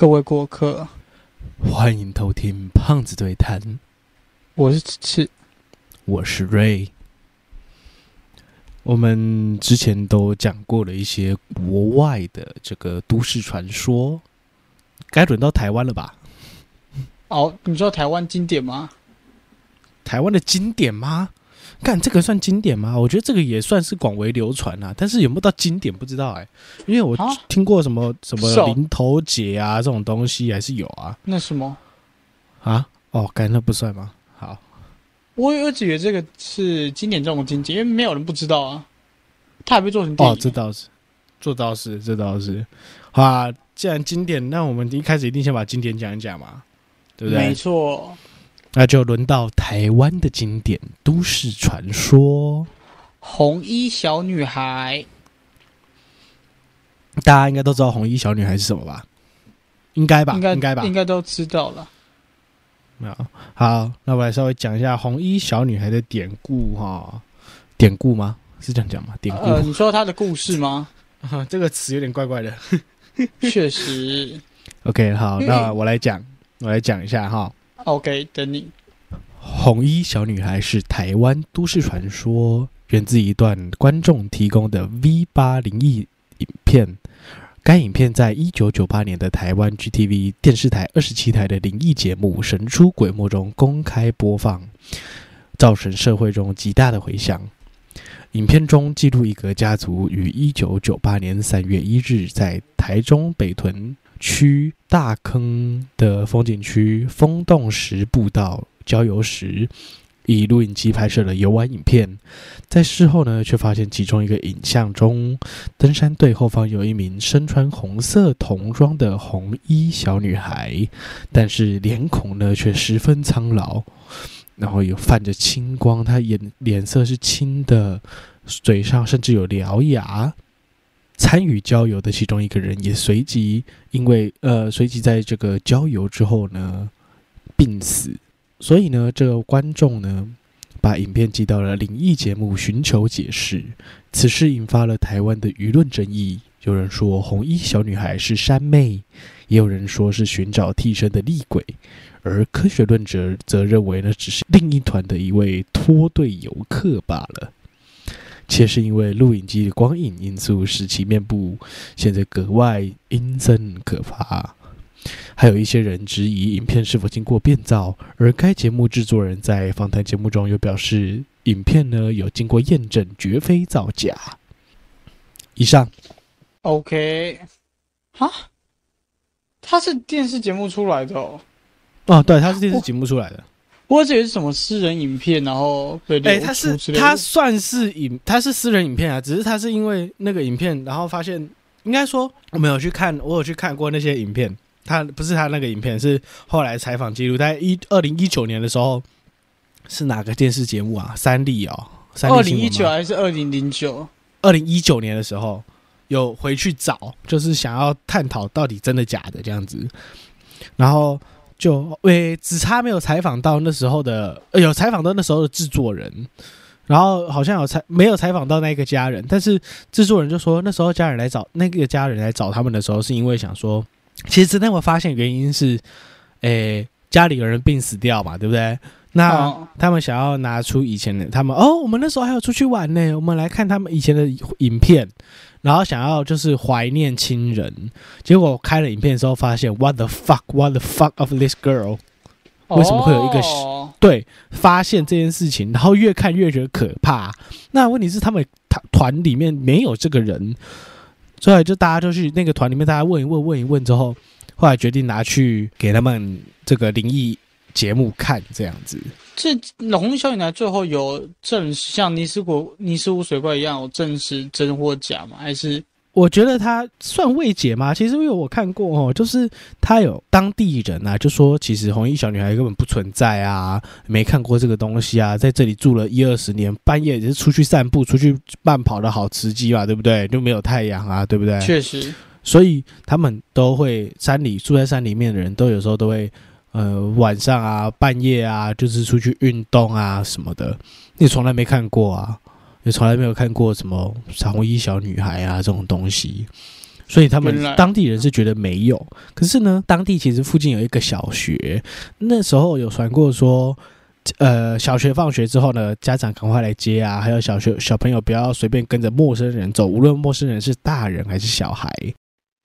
各位过客，欢迎偷听胖子对谈，我是赤我是瑞。我们之前都讲过了一些国外的这个都市传说，该轮到台湾了吧？哦，你知道台湾经典吗？台湾的经典吗？干这个算经典吗？我觉得这个也算是广为流传啊，但是有没有到经典不知道哎、因为我啊听过什么什么零头节啊这种东西还是有啊那什么，啊哦，干那不算吗？好，我我只以为这个是经典中的经典，因为没有人不知道啊。它还被做成电影，哦，这倒是，这倒是，这倒是。好啊，既然经典，那我们一开始一定先把经典讲一讲嘛，对不对没？错。那就轮到台湾的经典都市传说，红衣小女孩，大家应该都知道红衣小女孩是什么吧？应该吧？应该应该吧应？该都知道了。没有。好，那我来稍微讲一下红衣小女孩的典故哈。典故吗？是这样讲吗？典故、呃，你说她的故事吗？这个词有点怪怪的。确实。OK，好，嗯那我来讲，我来讲一下哈。OK，等你。红衣小女孩是台湾都市传说，源自一段观众提供的 V 八灵异影片。该影片在一九九八年的台湾 GTV 电视台二十七台的灵异节目《神出鬼没》中公开播放，造成社会中极大的回响。影片中记录一个家族于一九九八年三月一日在台中北屯区大坑的风景区风洞石步道郊游时，以录影机拍摄了游玩影片。在事后呢，却发现其中一个影像中，登山队后方有一名身穿红色童装的红衣小女孩，但是脸孔呢却十分苍老，然后有泛着青光，她眼脸色是青的，嘴上甚至有獠牙。参与郊游的其中一个人也随即因为呃随即在这个郊游之后呢病死，所以呢这个观众呢把影片寄到了灵异节目寻求解释，此事引发了台湾的舆论争议。有人说红衣小女孩是山妹，也有人说是寻找替身的厉鬼，而科学论者则认为呢只是另一团的一位脱队游客罢了。且是因为录影机的光影因素，使其面部显得格外阴森可怕。还有一些人质疑影片是否经过变造，而该节目制作人在访谈节目中又表示，影片呢有经过验证，绝非造假。以上 OK。哈，它是电视节目出来的哦。哦，对，它是电视节目出来的。我以为是什么私人影片，然后哎、他是出之类的。它算是影，它是私人影片啊，只是他是因为那个影片，然后发现，应该说我们有去看，我有去看过那些影片，他不是他那个影片，是后来采访记录，在一二零一九年的时候，是哪个电视节目啊？三立哦，三二零一九还是二零零九？二零一九年的时候有回去找，就是想要探讨到底真的假的这样子，然后就诶、只差没有采访到那时候的，有采访到那时候的制作人，然后好像有采没有采访到那个家人，但是制作人就说那时候家人来找那个家人来找他们的时候，是因为想说，其实真的我发现原因是，诶、家里有人病死掉嘛，对不对？那、哦。他们想要拿出以前的他们哦，我们那时候还有出去玩呢，我们来看他们以前的影片，然后想要就是怀念亲人，结果开了影片的时候发现 what the fuck what the fuck of this girl，为什么会有一个哦。对，发现这件事情，然后越看越觉得可怕。那问题是他们团团里面没有这个人，所以就大家就去那个团里面，大家问一问问一问之后，后来决定拿去给他们这个灵异节目看，这样子。这龙小女孩最后有证实，像尼斯国尼斯湖水怪一样有证实真或假吗？还是我觉得他算未解吗？其实因为我看过哦，就是他有当地人啊，就说其实红衣小女孩根本不存在啊，没看过这个东西啊，在这里住了一二十年，半夜也是出去散步、出去慢跑的好时机嘛，对不对？就没有太阳啊，对不对？确实所以他们都会山里住在山里面的人都有时候都会呃晚上啊半夜啊就是出去运动啊什么的，你从来没看过啊，也从来没有看过什么红衣小女孩啊这种东西。所以他们当地人是觉得没有。可是呢，当地其实附近有一个小学，那时候有传过说，呃，小学放学之后呢，家长赶快来接啊，还有小学小朋友不要随便跟着陌生人走，无论陌生人是大人还是小孩。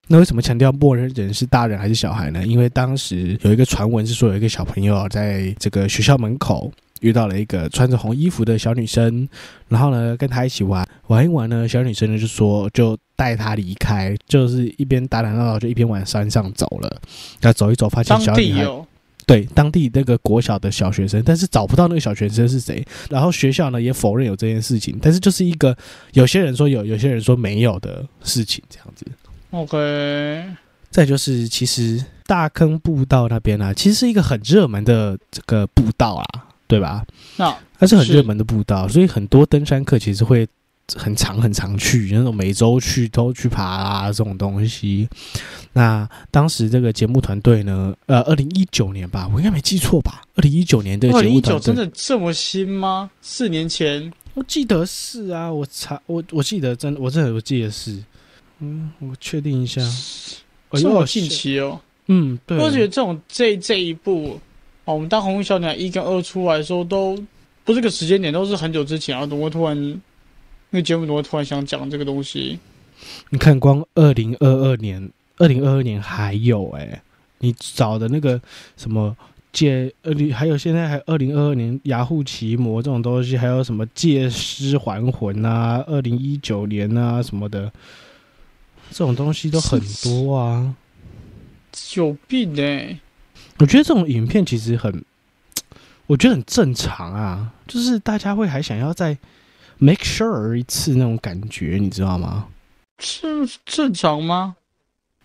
那为什么强调默认人是大人还是小孩呢？因为当时有一个传闻是说，有一个小朋友在这个学校门口遇到了一个穿着红衣服的小女生，然后呢跟她一起玩，玩一玩呢，小女生呢就说就带她离开，就是一边打打闹闹就一边往山上走了。那走一走，发现小女孩对当地那个国小的小学生，但是找不到那个小学生是谁。然后学校呢也否认有这件事情，但是就是一个有些人说有，有些人说没有的事情，这样子。OK，再就是，其实大坑步道那边啊，其实是一个很热门的这个步道啊，对吧？那它是很热门的步道，所以很多登山客其实会很常很常去，那种每周去都去爬啊这种东西。那当时这个节目团队呢，呃，二零一九年吧，我应该没记错吧？二零一九年的二零一九节目团队，真的这么新吗？四年前我记得是啊，我查我我记得真我真的我记得是，嗯，我确定一下，这么近，期哦。嗯，对，我觉得这种这这一步，哦，我们当红衣小女孩一跟二出来的时候，都不是个时间点，都是很久之前啊。怎么会突然那个节目怎么会突然想讲这个东西？你看，光二零二二年，二零二二年还有哎、你找的那个什么借呃，你还有现在还二零二二年雅虎奇摩这种东西，还有什么借尸还魂啊，二零一九年啊什么的，这种东西都很多啊。有病哎、我觉得这种影片其实很，我觉得很正常啊，就是大家会还想要再 make sure 一次那种感觉，你知道吗？是正常吗？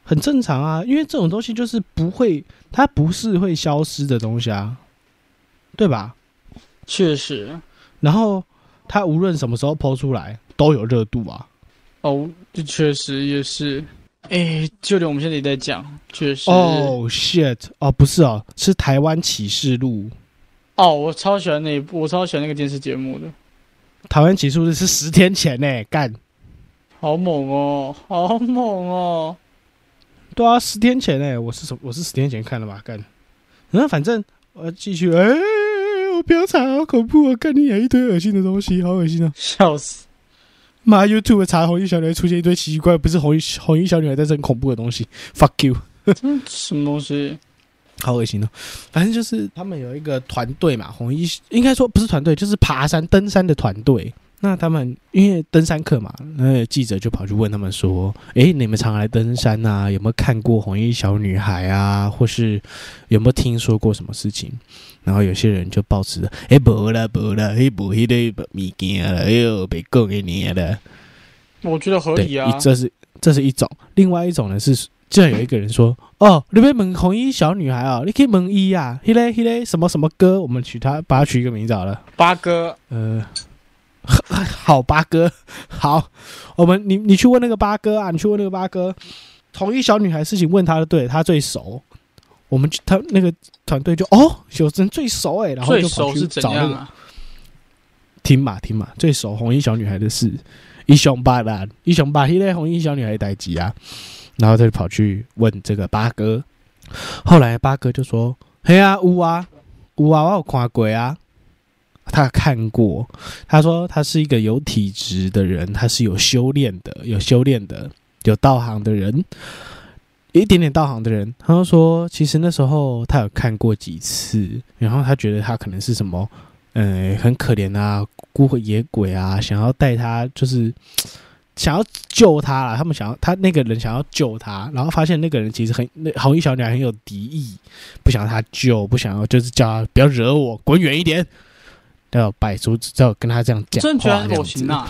很正常啊，因为这种东西就是不会，它不是会消失的东西啊，对吧？确实，然后它无论什么时候抛出来都有热度啊。哦，这确实也是。哎，就连我们现在也在讲，确实。哦、shit！哦，不是哦，是台湾启示录。哦，我超喜欢那一部，我超喜欢那个电视节目的，台湾启示录是十天前呢，干。好猛哦，好猛哦。对啊，十天前呢，我是什我是十天前看的吧，干。然后反正我要继续，哎、我不要查，好恐怖哦！干你演一堆恶心的东西，好恶心哦！笑死！妈，YouTube 查红衣小女孩出现一堆奇奇怪，不是红衣红衣小女孩，但是很恐怖的东西，fuck you，这什么东西？好恶心哦。反正就是他们有一个团队嘛，红衣应该说不是团队，就是爬山登山的团队。那他们因为登山客嘛，那记者就跑去问他们说：“诶，你们常来登山啊？有没有看过红衣小女孩啊？或是有没有听说过什么事情？”然后有些人就抱持着：“诶，不啦，不啦，迄无迄个物件了，哎呦，别讲给你了。”我觉得合，理啊。这是这是一种，另外一种呢是，就有一个人说，哦，你被问红衣小女孩哦，你可以问一啊，嘿嘞嘿嘞什么什么歌，我们取他把他取一个名字好了，八哥，呃，好八哥，好，我们你你去问那个八哥啊，你去问那个八哥，红衣小女孩事情问他的，对他最熟。我们去他那个团队就哦，有人最熟哎、然后就跑去怎找那个？听嘛听嘛，最熟红衣小女孩的事，一雄八啦，一雄八迄个红衣小女孩的代志啊，然后他就跑去问这个八哥，后来八哥就说：“嘿啊，有啊，有啊，我有看过啊。”他看过，他说他是一个有体质的人，他是有修炼的，有修炼的，有道行的人，有一点点道行的人。他说，其实那时候他有看过几次，然后他觉得他可能是什么呃，很可怜啊，孤魂野鬼啊，想要带他，就是 想要救他啦。他们想要他那个人想要救他，然后发现那个人其实很那红衣小女孩很有敌意，不想要他救，不想要就是叫他不要惹我，滚远一点。要摆出，要跟他这样讲话，真觉得很这样子恶心呐。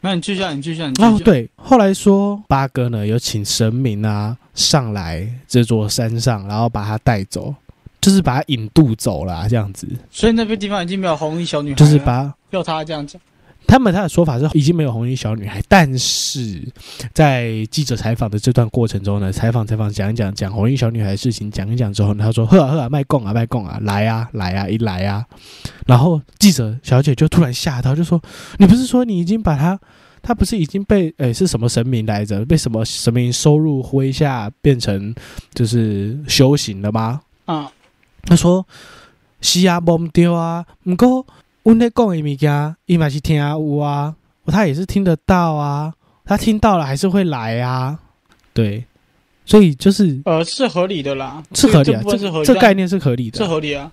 那你继续啊，你继续啊，你继续啊。哦，对，后来说八哥呢有请神明啊上来这座山上，然后把他带走，就是把他引渡走了、这样子，所以那边地方已经没有红衣小女孩，就是把要他这样讲。他们他的说法是已经没有红衣小女孩，但是在记者采访的这段过程中呢，采访采访讲一讲讲红衣小女孩的事情讲一讲之后呢，他说呵啊呵啊卖供啊卖供啊来啊来啊一来啊，然后记者小姐就突然吓到，就说你不是说你已经把她他不是已经被诶、是什么神明来着？被什么神明收入麾下，变成就是修行了吗？啊，他说：“是啊，无毋对啊，不过阮咧讲的物件，伊嘛是听有啊，他也是听得到啊，他听到了还是会来啊，对，所以就是呃，是合理的啦，是合理啊，这是合理的，这概念是合理的啊，是合理啊。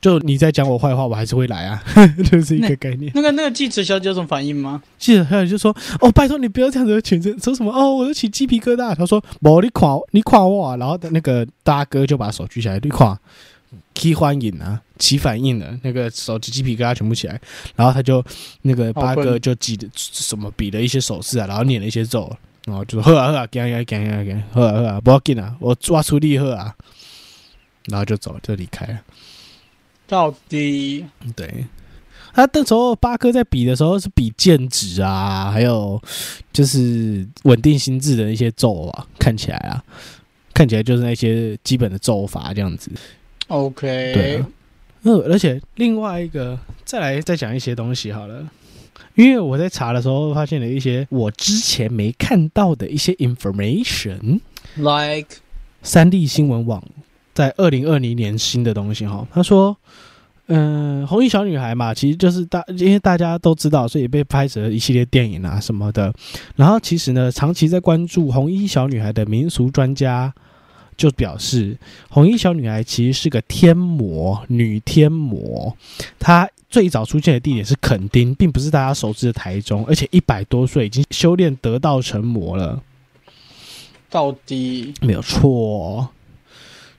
就你在讲我坏话，我还是会来啊，就是一个概念。那个那个记者小姐有什么反应吗？记者小姐就说：“哦，拜托你不要这样子，全身说什么哦，我都起鸡皮疙瘩。”他说：“无你垮，你垮我啊。”然后那个大哥就把手举起来，你垮，起欢迎啊，起反应了，那个手指鸡皮疙瘩全部起来。然后他就那个八哥就记得什么比了一些手势啊，然后念了一些咒，然后就说：“喝啊喝啊，干干干干干，喝啊喝啊，不要紧啊，我抓出力喝啊。”然后就走，就离开了。到底对，他那时候八哥在比的时候是比剑指啊，还有就是稳定心智的一些咒啊，看起来啊，看起来就是那些基本的咒法这样子。OK？对啊，呃，而且另外一个再来再讲一些东西好了，因为我在查的时候发现了一些我之前没看到的一些 information。，like 三 D 新闻网在二零二零年新的东西哈，他说，嗯、红衣小女孩嘛，其实就是大，因为大家都知道，所以被拍成一系列电影啊什么的。然后其实呢，长期在关注红衣小女孩的民俗专家就表示，红衣小女孩其实是个天魔，女天魔。她最早出现的地点是垦丁，并不是大家熟知的台中，而且一百多岁已经修炼得道成魔了。到底没有错。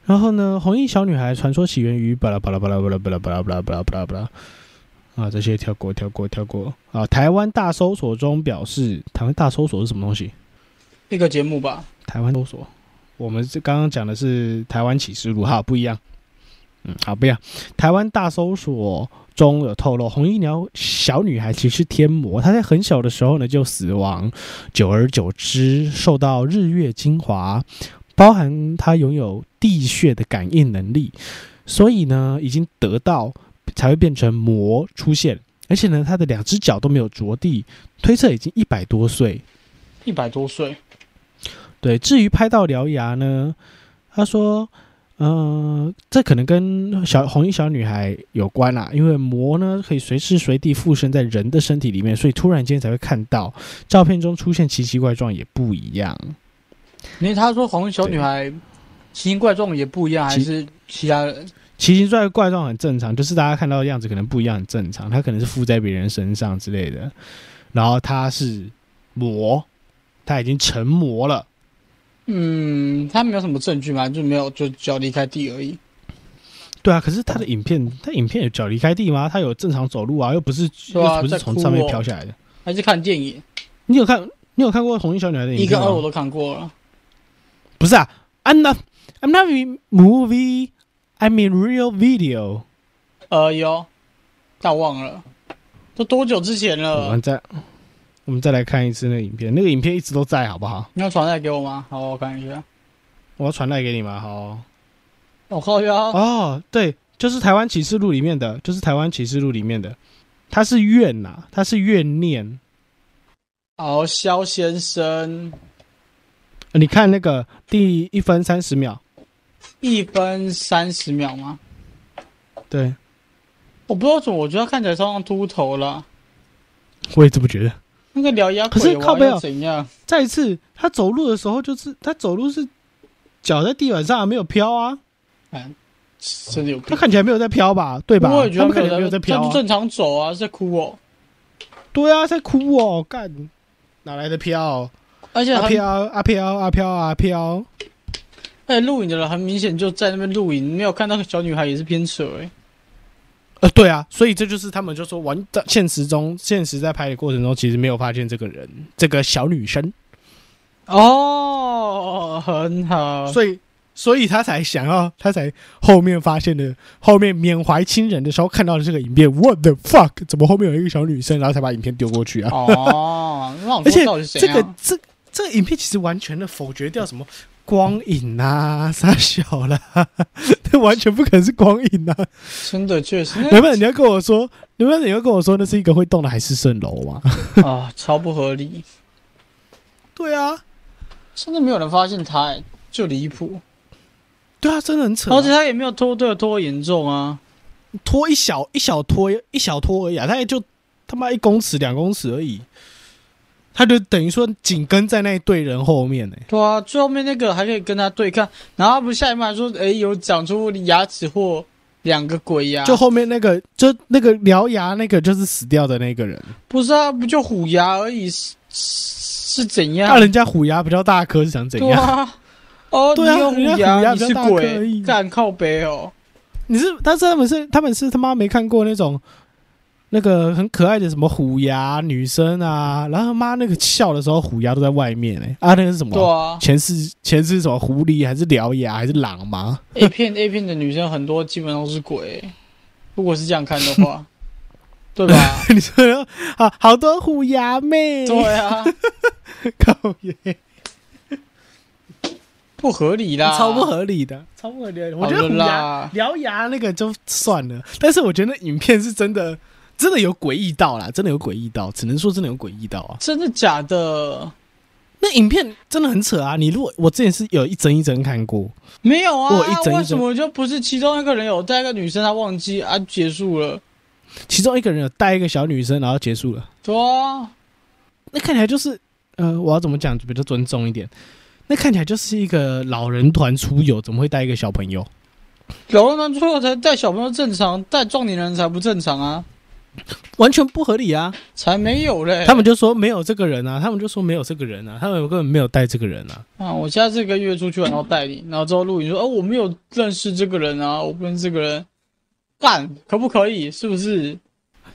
然后呢，红衣小女孩传说起源于巴拉巴拉巴拉巴拉巴拉巴拉巴拉巴拉巴拉巴拉啊，这些跳过跳过跳过啊。台湾大搜索中表示，台湾大搜索是什么东西？一个节目吧？台湾搜索，我们这刚刚讲的是台湾启示录，哈，不一样。嗯，好，不一样。台湾大搜索中有透露，红衣鸟小女孩其实是天魔，她在很小的时候呢就死亡，久而久之受到日月精华，包含她拥有地穴的感应能力，所以呢已经得到才会变成魔出现，而且呢她的两只脚都没有着地，推测已经一百多岁。一百多岁，对，至于拍到獠牙呢，他说，嗯、这可能跟小红衣小女孩有关啦，因为魔呢可以随时随地附身在人的身体里面，所以突然间才会看到照片中出现奇奇怪状也不一样。因为他说红衣小女孩奇形怪状也不一样，还是其他人？奇形怪怪状很正常，就是大家看到的样子可能不一样，很正常。他可能是附在别人身上之类的，然后他是魔，他已经成魔了。嗯，他没有什么证据嘛，就没有就脚离开地而已。对啊，可是他的影片，他影片有脚离开地吗？他有正常走路啊，又不是、啊又不是从上面飘下来的。还是看电影，你有看你有看过红衣小女孩的影片吗？一跟二我都看过了。不是啊，I'm not I'm not in movie, I'm in real video。呃，有，但我忘了，都多久之前我了们？再我们再来看一次那个影片，那个影片一直都在，好不好？你要传带给我吗？好，我看一下。我要传带给你吗？好。我靠呀！哦，对，就是台湾启示录里面的，就是台湾启示录里面的，他是怨呐、他是怨念。好，肖先生，呃你看那个第一分三十秒，一分三十秒吗？对我不知道怎么，我觉得看起来超像秃头了。我也这么觉得。那个獠牙可是靠背哦要怎样？再一次，他走路的时候就是他走路是脚在地板上没有飘啊，真的有。他看起来没有在飘吧？对吧？我也觉得他们看起来没有在在飘、啊。他就正常走啊，是在哭哦。对啊，在哭哦，干哪来的飘？啊而且阿，飘啊飘啊飘啊飘！而且录影的人很明显就在那边录影，没有看到小女孩也是偏扯哎、呃，对啊，所以这就是他们就说玩在现实中，现实在拍的过程中，其实没有发现这个人，这个小女生，哦，很好。所以所以他才想要，他才后面发现的，后面缅怀亲人的时候看到的这个影片，What the fuck？怎么后面有一个小女生，然后才把影片丢过去啊？哦，那我而且这个啊？这这个影片其实完全的否决掉什么光影啊，傻小啦，那完全不可能是光影啊！真的确实，原本你要跟我说，原本你要跟我说那是一个会动的海市蜃楼吗？啊，超不合理。对啊，真的没有人发现他、欸，就离谱。对啊，真的很扯啊、而且他也没有拖对拖严重啊。拖一小一小拖一小拖而已啊，他也就他妈一公尺两公尺而已，他就等于说紧跟在那一队人后面呢、对啊，最后面那个还可以跟他对抗，然后他不下一幕还说，哎、有长出牙齿或两个鬼牙，就后面那个就那个獠牙那个就是死掉的那个人，不是啊，不就虎牙而已，是是怎样？那人家虎牙比较大颗是想怎对样？啊，哦，对啊你有虎牙你是鬼，已干靠背哦。你是，但是他们是他们是他妈没看过那种那个很可爱的什么虎牙女生啊，然后他妈那个笑的时候虎牙都在外面哎、啊那个是什么？对啊。前世前世什么狐狸还是獠牙还是狼吗？，A 片 A 片的女生很多基本上都是鬼，如果是这样看的话，对吧？你说好好多虎牙妹，对啊，靠耶，不合理啦，超不合理的，超不合理的。我觉得好虎牙，獠牙那个就算了，但是我觉得那影片是真的，真的有诡异到啦，真的有诡异到，只能说真的有诡异到啊。真的假的？那影片真的很扯啊！你如果我之前是有一帧一帧看过，没有啊，我一整一整为什么就不是其中一个人有带一个女生，他忘记啊，结束了？其中一个人有带一个小女生，然后结束了。对啊，那看起来就是，呃，我要怎么讲比较尊重一点？那看起来就是一个老人团出游，怎么会带一个小朋友？老人团出游才带小朋友正常，带壮年人才不正常啊，完全不合理啊！才没有嘞。他们就说没有这个人啊，他们就说没有这个人啊，他们根本没有带这个人啊。啊，我下次这个月出去玩，然后带你，然后之后录影说，哦，我没有认识这个人啊，我不认识这个人，干可不可以？是不是？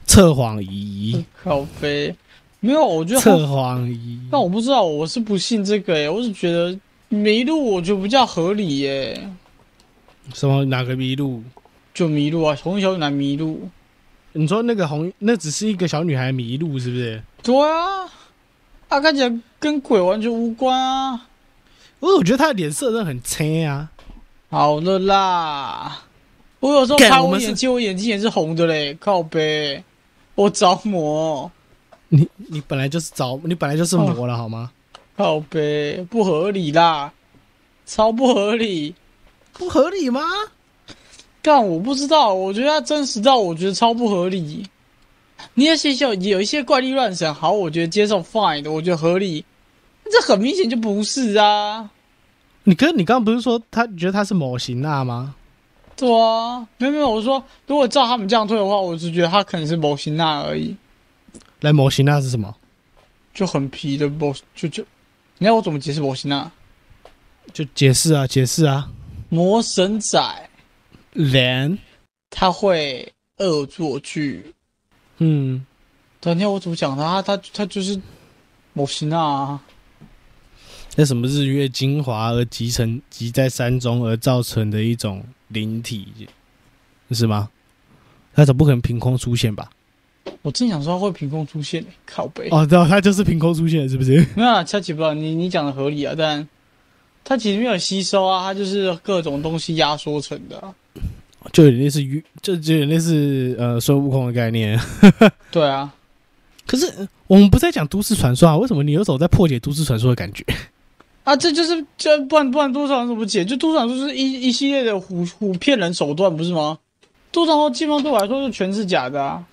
测谎仪，靠飞，没有，我觉得测谎仪。但我不知道，我是不信这个耶，我是觉得迷路，我觉得比较合理耶，什么哪个迷路？就迷路啊，从小就难迷路，你说那个红，那只是一个小女孩迷路，是不是？对啊，啊，看起来跟鬼完全无关啊。因为我觉得她的脸色真的很青啊。好了啦，我有时候拍我眼睛，我眼睛也是红的嘞，靠背，我着魔，你你本来就是着，你本来就是魔了，好吗？靠背，不合理啦，超不合理。不合理吗？干，我不知道，我觉得他真实到我觉得超不合理。你也些有有一些怪力乱神，好，我觉得接受 fine 的，我觉得合理。这很明显就不是啊，你跟你刚刚不是说他你觉得他是某型娜吗？对啊，没有没有，我说如果照他们这样推的话，我是觉得他可能是某型那而已，来，某型娜是什么？就很皮的某就就，你要我怎么解释某型那？就解释啊，解释啊。魔神仔人，他会恶作剧，嗯，等一下我怎么讲他？他他他就是某型那啊。那什么日月精华而集成集在山中而造成的一种灵体，是吗？他总不可能凭空出现吧？我正想说他会凭空出现、欸，靠背。哦，对，他就是凭空出现，是不是？没有啊，恰奇不知道你你讲的合理啊，但它其实没有吸收啊，它就是各种东西压缩成的啊、就有点类似于，就就有点类似呃孙悟空的概念。对啊，可是呃我们不在讲都市传说啊，为什么你有种在破解都市传说的感觉？啊，这就是这不然不然多少人怎么解？就多少人就是一一系列的唬唬骗人手段，不是吗？多少人基本上对我来说就全是假的啊，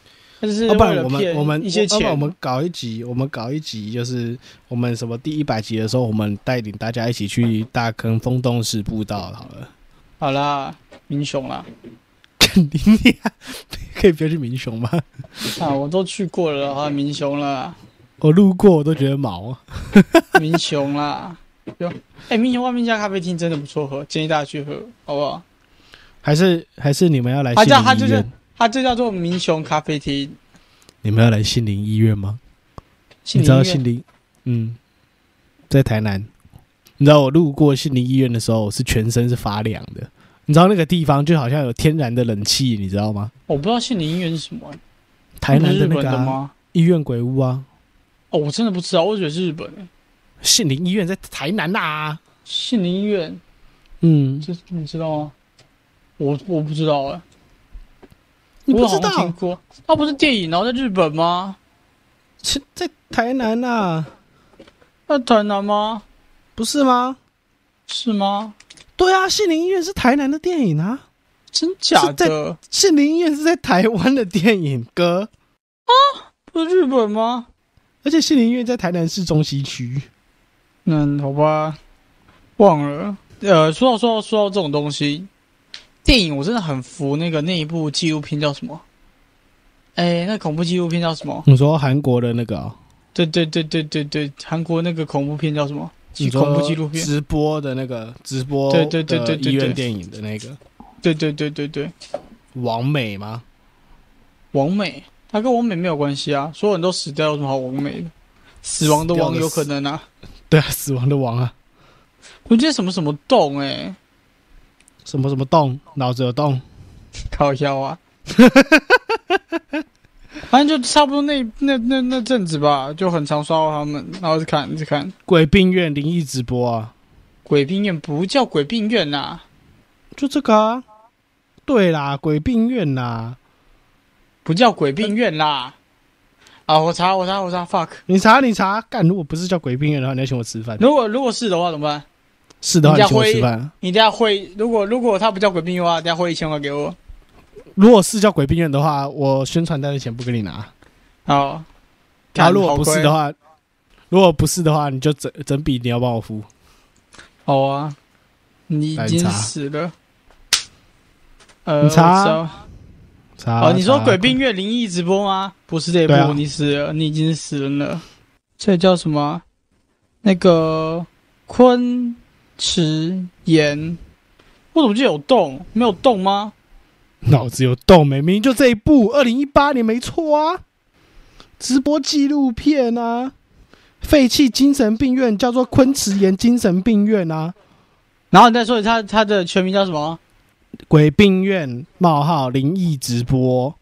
它就是要不我们我们一些钱我。们搞一集，我们搞一集，就是我们什么第一百集的时候，我们带领大家一起去大坑风洞式步道好了。好啦，民雄啦，肯定呀，可以不要去民雄吗？啊，我都去过了啊，民雄啦，我路过我都觉得毛。民雄啦，有，哎、民雄外面一家咖啡厅真的不错喝，建议大家去喝，好不好？还是还是你们要来它杏叫它就是林医院？它就叫做民雄咖啡厅。你们要来杏林医院吗？你知道杏林？嗯，在台南。你知道我路过杏林医院的时候，我是全身是发凉的。你知道那个地方就好像有天然的冷气，你知道吗？我不知道杏林医院是什么、台南日的那个、啊、本的吗？医院鬼屋啊，哦，我真的不知道，我以为是日本的。杏林医院在台南呐、啊。杏林医院，嗯，这你知道吗？我我不知道哎、你不知道？过，它不是电影，然后在日本吗？是在台南呐、那台南吗？不是吗？是吗？对啊，杏林医院是台南的电影啊，真假在的？杏林医院是在台湾的电影哥啊，不是日本吗？而且杏林医院在台南市中西区。嗯，好吧，忘了。呃，说到说到说到这种东西，电影我真的很服那个那一部纪录片叫什么？哎，那恐怖纪录片叫什么？你说韩国的那个、哦，对对对对对对，韩国那个恐怖片叫什么？恐怖纪录片。直播的那个直播对对对对医院电影的那个对对对对对，王美吗？王美，他跟王美没有关系啊，所有人都死掉，有什么好王美的？死亡的王有可能啊，对啊，死亡的王啊，我记得什么什么洞哎、什么什么洞，脑子有洞。搞笑啊，反正就差不多那那那那阵子吧，就很常刷到他们，然后一直看一直看。鬼病院灵异直播啊，鬼病院不叫鬼病院呐、就这个啊。对啦，鬼病院啦，不叫鬼病院啦。啊，我查我查我查，fuck！你查你查，干！如果不是叫鬼病院的话，你要请我吃饭。如果如果是的话怎么办？是的话，你请我人家会吃饭。你等下汇，如果如果他不叫鬼病院的话，等下汇一千块给我。如果是叫鬼病院的话，我宣传单的钱不给你拿。好，然后如果不是的话，如果不是的话，你就整整笔你要帮我付。好啊，你已经死了。呃，你查查哦，你说鬼病院灵异直播吗？不是这一部，对啊你死了，你已经死了。这叫什么？那个昆池岩，我怎么记得有动？没有动吗？脑子有洞没？明明就这一部，二零一八年没错啊，直播纪录片啊，废弃精神病院叫做昆池岩精神病院啊，然后你再说他他的全名叫什么？鬼病院冒号灵异直播，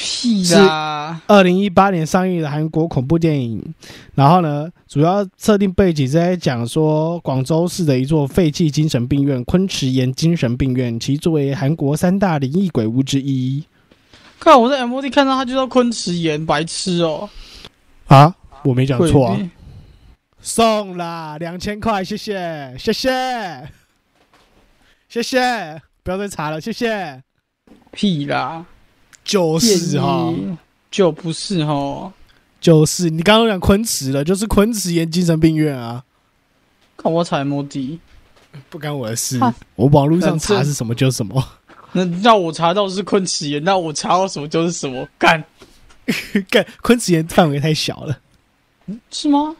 屁啦！二零一八年上映的韩国恐怖电影。然后呢，主要设定背景是在讲说，广州市的一座废弃精神病院——昆池岩精神病院，其作为韩国三大灵异鬼屋之一看我在 MOD 看到它就叫昆池岩，白痴哦、啊，我没讲错啊。送啦，两千块，谢谢，谢谢，谢谢，不要再查了，谢谢。屁啦！就是哈，就不是哈。就是你刚刚讲昆池了，就是昆池岩精神病院啊，看我踩 MOD，不干我的事啊，我网络上查是什么就是什么。那让我查到是昆池岩，那我查到什么就是什么，干 干昆池岩范围太小了。是吗？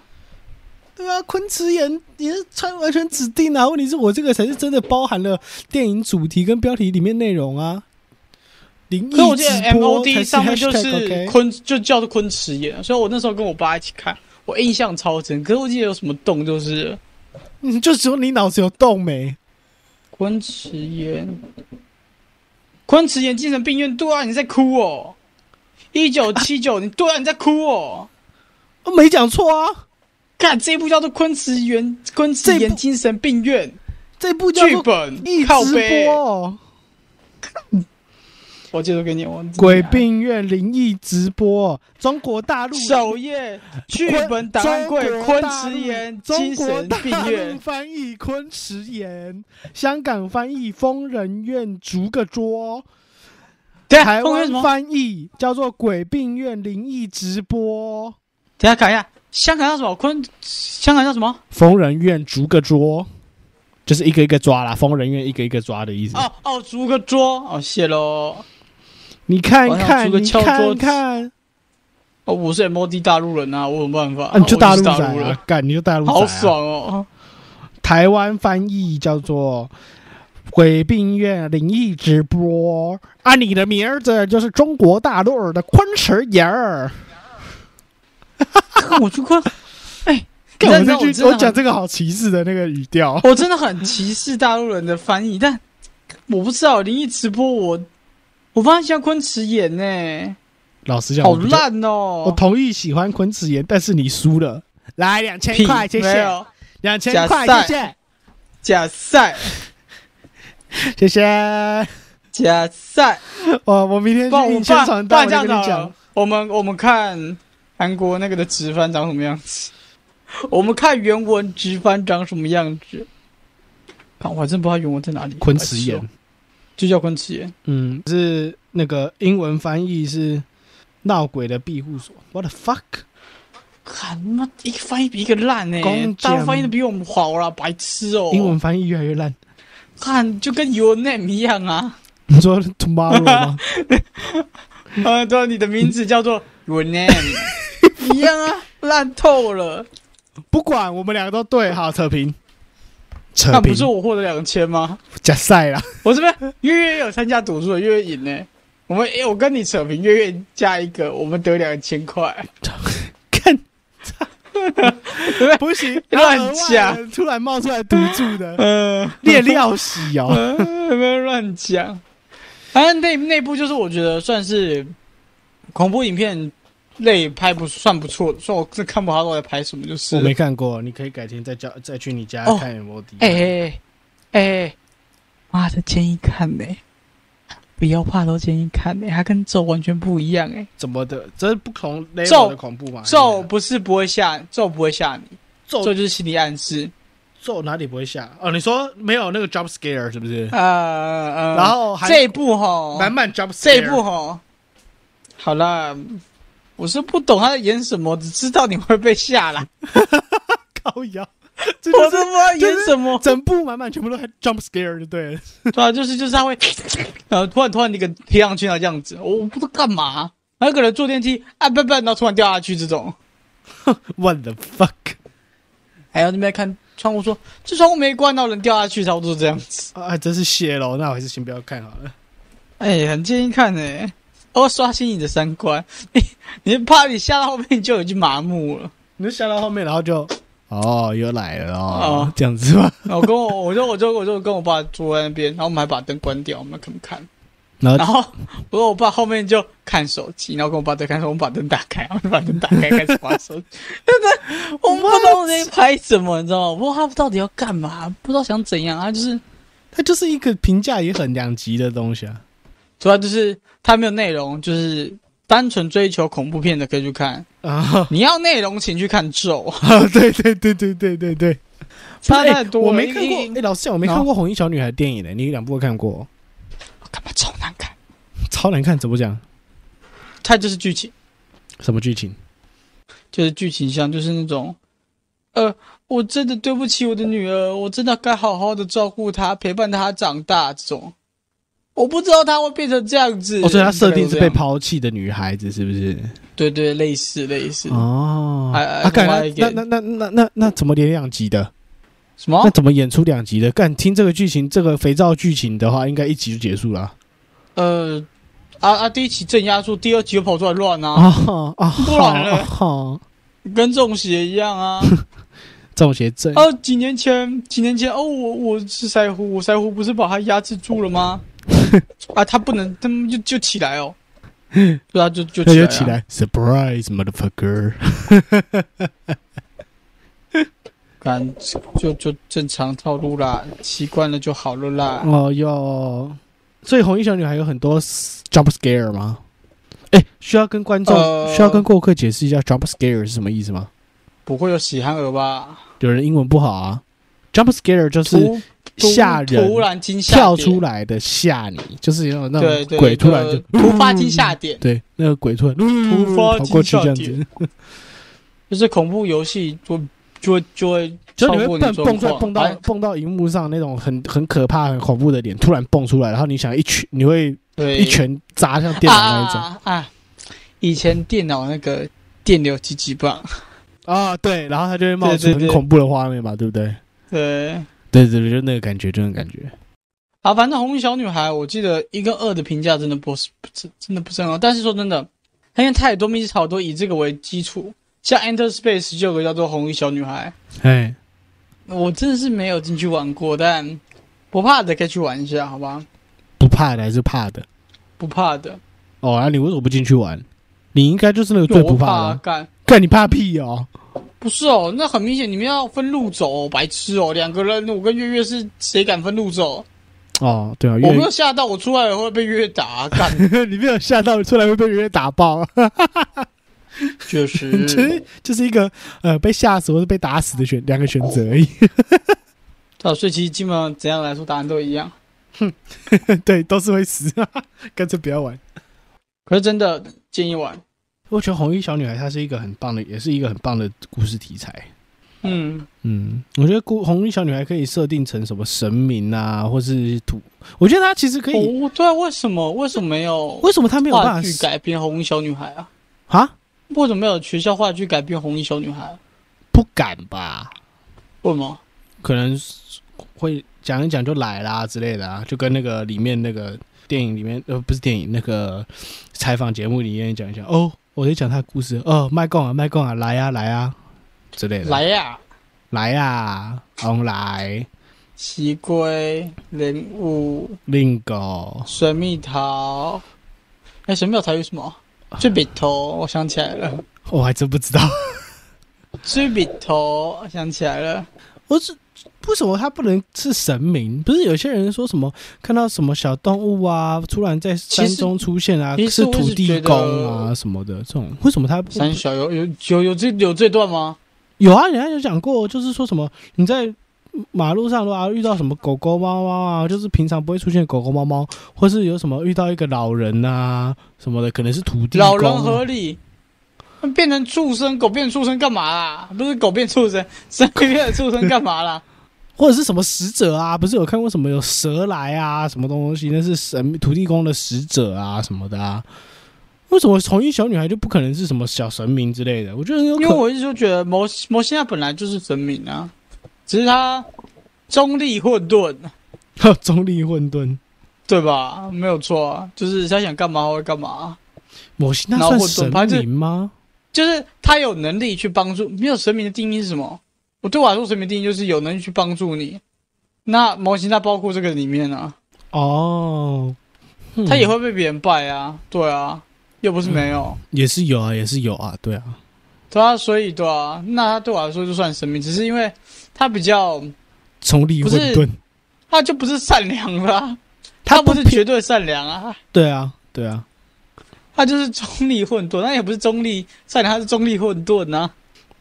对啊，昆池岩也是穿完全指定啊。问题是我这个才是真的包含了电影主题跟标题里面内容啊。灵异可我记得直播 MOD 上面就是昆，就叫做昆池岩，所以我那时候跟我爸一起看，我印象超深。可是我记得有什么洞，就是嗯，就只有你脑子有洞没？昆池岩，昆池岩精神病院，对啊，你在哭哦。一九七九，你对啊，你在哭哦。我没讲错啊，看这一部叫做昆池岩，昆池岩精神病院这部叫做剧本一直播，哦 我接着给你，我鬼病院灵异直播，中国大陆首页剧本档案柜昆池岩精神病中国大陆院，翻译昆池岩，香港翻译疯人院逐个捉，等一下台湾？翻译叫做鬼病院灵异直播，等下看一下，香港叫什么？昆香港叫什么？疯人院逐个捉，就是一个一个抓啦，疯人院一个一个抓的意思。哦哦，逐个桌哦，谢喽。你看看，你看看，哦，我是 MOD 大陆人啊，我有办法？啊，你就大陆人啊，，干你就大陆好爽哦！台湾翻译叫做“鬼病院灵异直播”，啊，你的名字就是中国大陆的昆池岩儿。看我去看，哎，干 我你知道这句我讲这个好歧视的那个语调。我真的很歧视大陆人的翻译，但我不知道灵异直播我，我发现像昆池岩呢，老实讲，好。烂我哦。同意喜欢昆池岩，但是你输了。来两千屁块，谢谢。两千假块，赛谢谢，假赛，谢谢。假赛。我我明天不然我去印们不然宣传单，不然这我们我们看韩国那个的直翻长什么样子，我们看原文直翻长什么样子。看，我还真不知道原文在哪里。昆池岩，就叫昆池岩。嗯，是那个英文翻译是闹鬼的庇护所。What the fuck？看他妈一个翻译比一个烂呢、公大陆翻译的比我们好啦，白痴哦、英文翻译越来越烂。看就跟 Your Name 一样啊，你说 tomorrow 吗？啊，对，你的名字叫做 Your Name 一样啊，烂透了。不管，我们两个都对，好扯平。扯平那不是我获得两千吗？假赛啦，我这边月月有参加赌注的，月月赢呢。我们诶、我跟你扯平，月月加一个，我们得两千块，看对不对？不行，乱额外讲突然冒出来赌注的，呃，列料洗哦。呃，不要乱讲。反正内内部就是我觉得算是恐怖影片类拍不算不错的，所以我真的看不好他都在拍什么，就是我没看过，你可以改天再叫再去你家哦看有没有底。哎哎哎，妈的，建议看呢、不要怕，都建议看呢、它跟咒完全不一样哎、怎么的？这是不同 level 的恐怖吗？咒不是不会吓，咒不会吓你，咒咒就是心理暗示。咒哪里不会吓？哦，你说没有那个 jump scare 是不是？呃呃，然后还这一部吼，满满 jump scare，这一部吼，好啦，我是不懂他在演什么，只知道你会被吓啦。高腰，这我就是都不知道演什么。整部满满全部都还 jump scare 就对了。对啊，就是就是他会，然后突然突然那个贴上去那，这样子，我我不知道干嘛。还有可能坐电梯啊，不不，然后突然掉下去这种，What the fuck？还有那边看窗户说这窗户没关，然后人掉下去，差不多是这样子。啊，真是谢喽，那我还是先不要看好了。哎、很建议看呢、哦，刷新你的三观。你你怕你下到后面你就已经麻木了。你就下到后面，然后就哦，又来了哦哦，这样子吧。然后跟我，我就我就我就跟我爸坐在那边，然后我们还把灯关掉，我们看不看？然后然后我跟我爸后面就看手机，然后跟我爸在看，说我们把灯打开，然后就把灯打开开始玩手机。真的，我们不知道在拍什么，你知道吗？我不知道他到底要干嘛，不知道想怎样。他就是他就是一个评价也很两极的东西啊。主要就是它没有内容，就是单纯追求恐怖片的可以去看。啊，你要内容，请去看咒。对对对对对对对，差太多了我没看过。一哎，老实讲，我没看过《红衣小女孩》电影呢。你两部都看过？干嘛超难看？超难看，怎么讲？它就是剧情，什么剧情？就是剧情像就是那种，呃，我真的对不起我的女儿，我真的该好好的照顾她，陪伴她长大。这种，我不知道她会变成这样子。哦，所以它设定是被抛弃的女孩子，是不是？对对，类似类似。哦，哎啊，干那另外一个那那那那那那怎么连两集的？什么那？怎么演出两集的？干听这个剧情，这个肥皂剧情的话，应该一集就结束了啊。呃，啊啊，第一集镇压住，第二集又跑出来乱啊，啊啊！不然了好，跟中邪一样啊。中邪症哦，几年前，几年前，哦，我我是腮胡，我腮胡不是把他压制住了吗？啊，他不能，他们就就起来哦，对啊，就就那起来、啊，就起来，surprise motherfucker！感就就正常套路啦，习惯了就好了啦。哦哟，所以红衣小女孩有很多 jump scare 吗？哎，需要跟观众、呃需要跟顾客解释一下 jump scare 是什么意思吗？不会有喜憨儿吧？有人英文不好啊，jump scare 就是吓人突然惊吓跳出来的吓你，就是有那种鬼突然就呃突发惊吓点，对，那个鬼突然突发跑过去这样惊吓子，就是恐怖游戏就就会就会超就你会蹦蹦出来，况蹦到哎。蹦到荧幕上那种很很可怕、很恐怖的脸突然蹦出来，然后你想一拳，你会对。一拳砸向电脑那一种。啊啊啊！以前电脑那个电流击击棒，啊，对，然后它就会冒出很恐怖的画面嘛，对不对？对对对对，就那个感觉，就那个感觉。啊，反正红衣小女孩，我记得一跟二的评价真的不是不是真的不是很好。但是说真的，因为太多密室逃脱以这个为基础，像 Enter Space 就有个叫做红衣小女孩，哎，我真的是没有进去玩过，但不怕的可以去玩一下，好吧？不怕的还是怕的？不怕的，哦，啊，你为什么不进去玩？你应该就是那个最不怕的。干。干你怕屁哦！不是哦，那很明显你们要分路走、哦，白痴哦，两个人，我跟月月是谁敢分路走？哦，对啊，我没有吓到，我出来了会被月月打，干 你没有吓到，出来会被月月打爆，确实，其 实就是一个呃被吓死或者被打死的选两个选择而已。啊，所以其实基本上怎样来说，答案都一样。哼对，都是会死，干脆不要玩。可是真的建议玩。我觉得红衣小女孩她是一个很棒的，也是一个很棒的故事题材。嗯嗯，我觉得故红衣小女孩可以设定成什么神明啊，或是土。我觉得她其实可以。哦，对啊，为什么为什么没有？为什么她没有办法去改编红衣小女孩啊？啊？为什么没有学校话剧改编红衣小女孩？不敢吧？为什么？可能会讲一讲就来啦之类的啊，就跟那个里面那个电影里面呃不是电影那个采访节目里面讲一讲哦，我在讲他的故事。哦，麦贡啊麦贡啊来啊来啊。之类的，来呀来呀，红来，西龟莲雾。令狗水蜜桃，哎，水蜜桃有什么？追笔头，我想起来了，我还真不知道，追笔头，想起来了，我是。为什么他不能是神明？不是有些人说什么看到什么小动物啊，突然在山中出现啊，是土地公啊什么的这种？为什么他山小有有有有这有这段吗？有啊，人家有讲过，就是说什么你在马路上的话遇到什么狗狗猫猫啊，就是平常不会出现狗狗猫猫，或是有什么遇到一个老人啊什么的，可能是土地老人合理。变成畜生，狗变畜生干嘛啦？不是狗变畜生，神变畜生干嘛啦？或者是什么使者啊？不是有看过什么有蛇来啊？什么东西？那是神土地公的使者啊什么的啊？为什么红衣小女孩就不可能是什么小神明之类的？我觉得因为我一直就觉得摩摩西亚本来就是神明啊，只是他中立混沌，中立混沌，对吧？没有错啊，就是他想干嘛会干嘛。摩西那算神明吗？就是他有能力去帮助，没有神明的定义是什么？我对我来说，神明定义就是有能力去帮助你。那模型它包括这个里面啊。哦，他也会被别人拜啊，对啊，又不是没有，也是有啊，也是有啊，对啊，对啊，所以对啊，那他对我来说就算神明，只是因为他比较从立混沌，他就不是善良的，他不是绝对善良啊，对啊，对啊，他就是中立混沌，那也不是中立善良，他是中立混沌呐。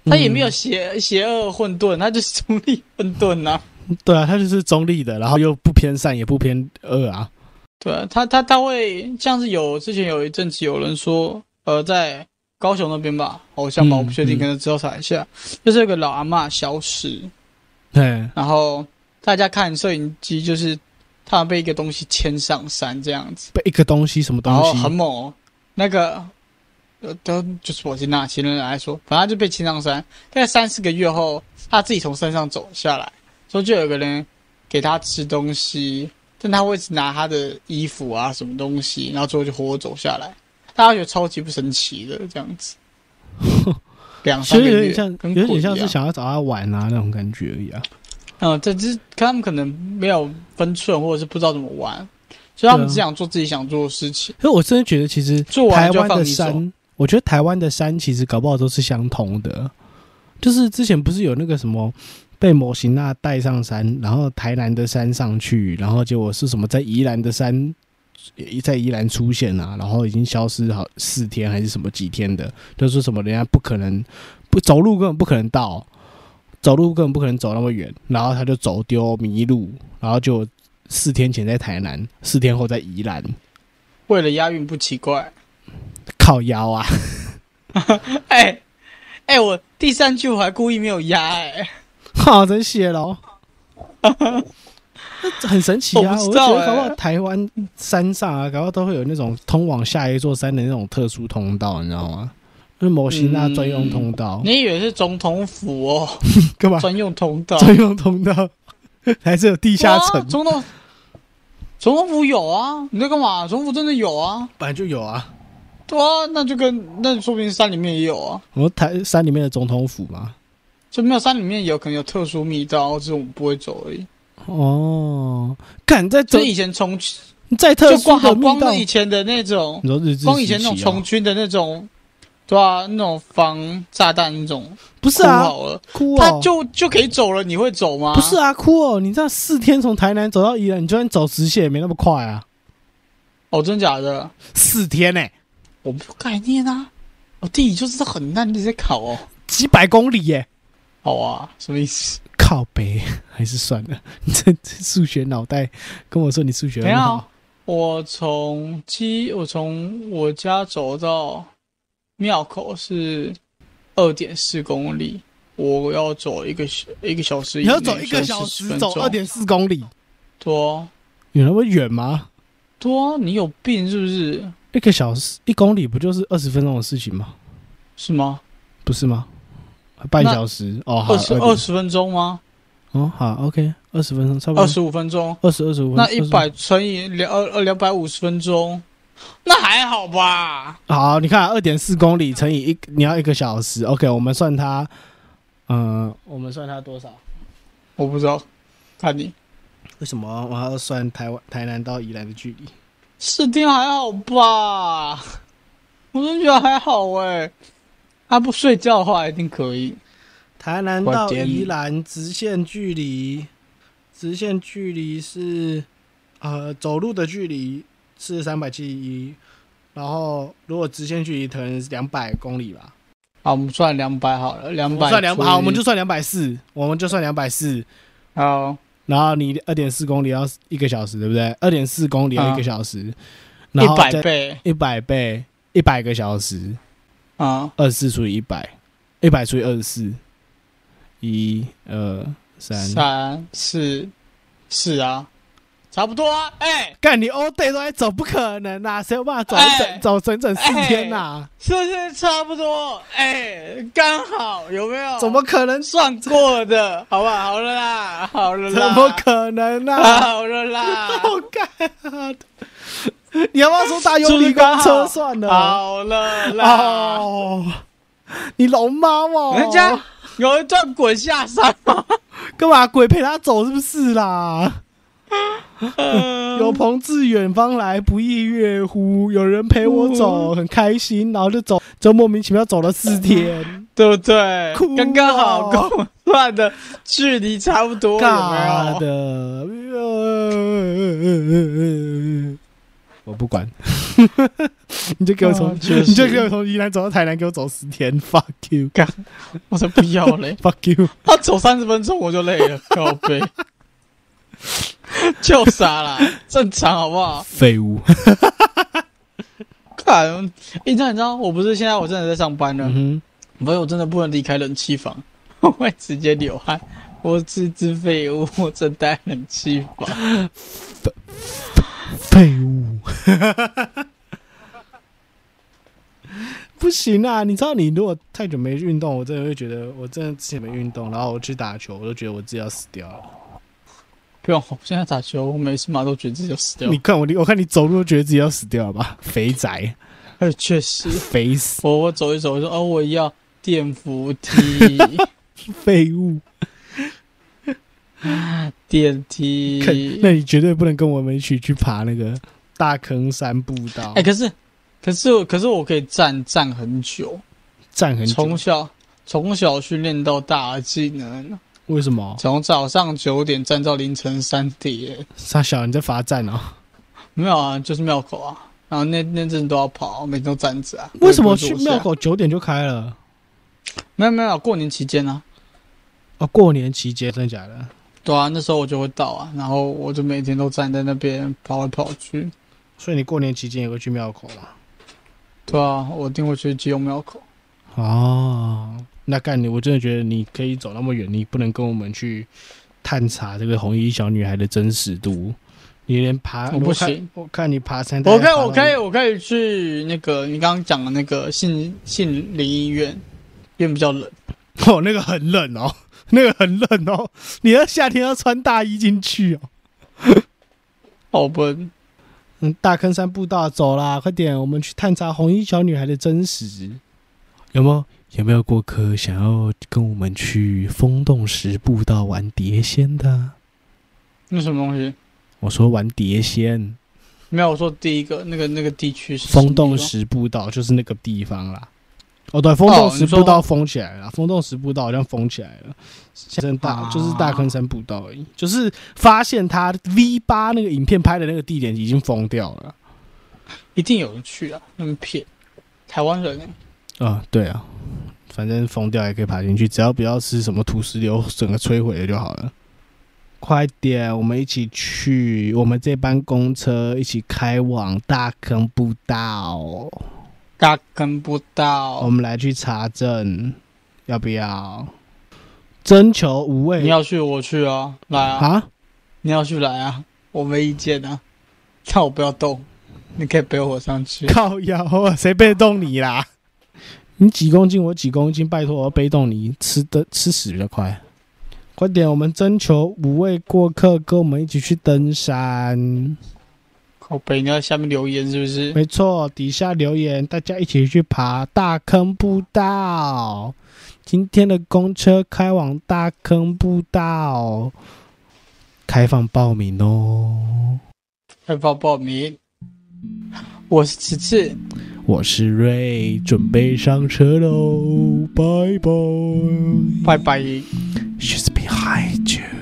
他也没有邪邪恶混沌，他就是中立混沌呐。对啊，他就是中立的，然后又不偏善，也不偏恶啊。对啊，他他他会像是有之前有一阵子有人说，呃，在高雄那边吧，好像吧，我不确定，可能之后查一下。就是有个老阿妈消失，对，然后大家看摄影机，就是他被一个东西牵上山这样子。被一个东西什么东西？很猛，那个。呃，都就是我听那其人来说，反正就被牵上山。大概三四个月后，他自己从山上走下来，说就有个人给他吃东西，但他会拿他的衣服啊什么东西，然后最后就活活走下来。大家觉得超级不神奇的这样子，两三个月，有点像是想要找他玩啊那种感觉而已啊。嗯，这只他们可能没有分寸，或者是不知道怎么玩，所以他们只想做自己想做的事情。所以我真的觉得，其实做台湾的山。我觉得台湾的山其实搞不好都是相同的，就是之前不是有那个什么被模型那带上山，然后台南的山上去，然后结果是什么在宜兰的山，在宜兰出现啊，然后已经消失好四天还是什么几天的，就说什么人家不可能不走路根本不可能到，走路根本不可能走那么远，然后他就走丢迷路，然后就四天前在台南，四天后在宜兰，为了押韵不奇怪。靠腰啊！哎哎，我第三句我还故意没有压哎，好 真血了，很神奇啊！我觉得搞不好台湾山上啊，搞不好都会有那种通往下一座山的那种特殊通道，你知道吗？是摩西那专用通道。你以为是总统府哦？干嘛？专用通道？专用通道还是有地下城？总统总统府有啊？你在干嘛？总统府真的有啊？本来就有啊。对啊，那就跟那说明山里面也有啊。我们台山里面的总统府嘛，就没有山里面有可能有特殊密道，只是我们不会走而已。哦，敢在这以前从在特殊的密道，光以前的那种，光以前那种从军的那种对啊，那种防炸弹那种，不是啊，好了，哭哦，他就就可以走了，你会走吗？不是啊，哭哦，你这样四天从台南走到宜兰，你就算走直线也没那么快啊，哦，真假的？四天呢、我没有概念啊。我地理就知道很烂，你在考哦。几百公里耶、好啊，什么意思？靠北还是算了，你这这数学脑袋跟我说你数学没有很好，，我从基，我从我家走到庙口是二点四公里，我要走一个小一个小时，你要走一个小时，走二点四公里，多有那么远吗？多，你有病是不是？一个小时一公里不就是二十分钟的事情吗？是吗？不是吗？半小时哦，好二十2.4二十分钟吗？哦，好，OK，二十分钟，差不多二十五分钟？二十二十五，那一百乘以两二二两百五十分钟，那还好吧？好，你看二点四公里乘以一，你要一个小时，OK，我们算它，嗯、我们算它多少？我不知道，看你为什么我还要算台湾台南到宜兰的距离？四天还好吧？我真觉得还好哎、他不睡觉的话一定可以。台南到宜兰直线距离，直线距离是呃走路的距离是三百七十一，然后如果直线距离可能是两百公里吧。好，我们算两百好了，两百算两好，我们就算两百四，我们就算两百四。好然后你二点四公里要一个小时，对不对？二点四公里要一个小时，然一百倍一百倍，一百个小时，啊！二十四除以一百，一百除以二十四，一二三，三四四啊，差不多啊。哎、干你 all day 都在走，不可能啊！谁有办法走一整、哎走整整四天呐、是不是差不多？哎、刚好有没有？怎么可能？算过的？好吧，好了啦，好了啦，怎么可能啊？好了啦？我干、啊！你要不要说搭是不有理公是刚车算了？好了啦，哦，你龙妈哦，人家有一段滚下山吗，干嘛鬼陪他走是不是啦？嗯 有朋自远方来，不亦乐乎？有人陪我走，很开心，然后就走，就莫名其妙走了四天，对不对哭？刚刚好哦跟我算的距离差不多，有尬没有？的。呃我不管，你就给我从你就给我从宜兰走到台南，给我走十天，fuck you，fuck 我才不要嘞，fuck！you，他走三十分钟我就累了，靠背，就傻啦，正常好不好？废物。看，诶，那你知道我不是现在我真的在上班了，嗯所以我真的不能离开冷气房，我会直接流汗。我是只废物，我正待冷气房。哼，废物。不行啊！你知道，你如果太久没运动，我真的会觉得，我真的之前没运动，然后我去打球，我都觉得我自己要死掉了。不用，我现在打球，我每次马都觉得自己要死掉你。看我，我看你走路都觉得自己要死掉了吧？肥宅，哎，确实，肥死，我我走一走，我说哦，我要电扶梯，废物。电，梯。那你绝对不能跟我们一起去爬那个大坑山步道。哎，可是，可是，可是我可以站站很久，站很久从，小从小训练到大技能，为什么？从早上九点站到凌晨三点。傻小你在罚站哦？没有啊，就是庙口啊。然后那那阵都要跑，每天都站着啊。为什么去庙？口九点就开了？没有没有，过年期间啊。哦，过年期间真的假的？对啊，那时候我就会到啊，然后我就每天都站在那边跑来跑去。所以你过年期间也会去庙口吗？对啊，我一定会去基隆庙口。哦，那干你，我真的觉得你可以走那么远，你不能跟我们去探查这个红衣小女孩的真实度。你连爬我不行我看你爬山，我可以，我可以，我可以去那个你刚刚讲的那个杏杏林医院，因为比较冷。哦，那个很冷哦，那个很冷哦，你要夏天要穿大衣进去哦。好笨，嗯，大坑山步道走啦，快点，我们去探查红衣小女孩的真实。有没有有没有过客想要跟我们去风洞石步道玩碟仙的？那什么东西？我说玩碟仙，没有，我说第一个那个那个地区是风洞石步道就是那个地方啦。哦，对，风洞石步道封起来了，风洞石步道好像封起来了，现在大、啊就是大坑山步道而已，就是发现他 V 八那个影片拍的那个地点已经封掉了。一定有人去啊，那么骗台湾人欸啊、对啊，反正封掉也可以爬进去，只要不要是什么土石流整个摧毁了就好了。快点，我们一起去，我们这班公车一起开往大坑步道。大坑步道我。们来去查证，要不要？征求无畏你要去我去啊，来啊！啊？你要去来啊，我没意见啊，但我不要动，你可以背我上去。靠腰啊，谁背得动你啦？你几公斤，我几公斤，拜托我要背动你，吃的吃屎比较快。快点，我们征求五位过客，跟我们一起去登山。靠背，你要下面留言是不是？没错，底下留言，大家一起去爬大坑步道。今天的公车开往大坑步道，开放报名哦。开放报名。我是琪琪我是瑞准备上车喽拜拜。拜拜。She's behind you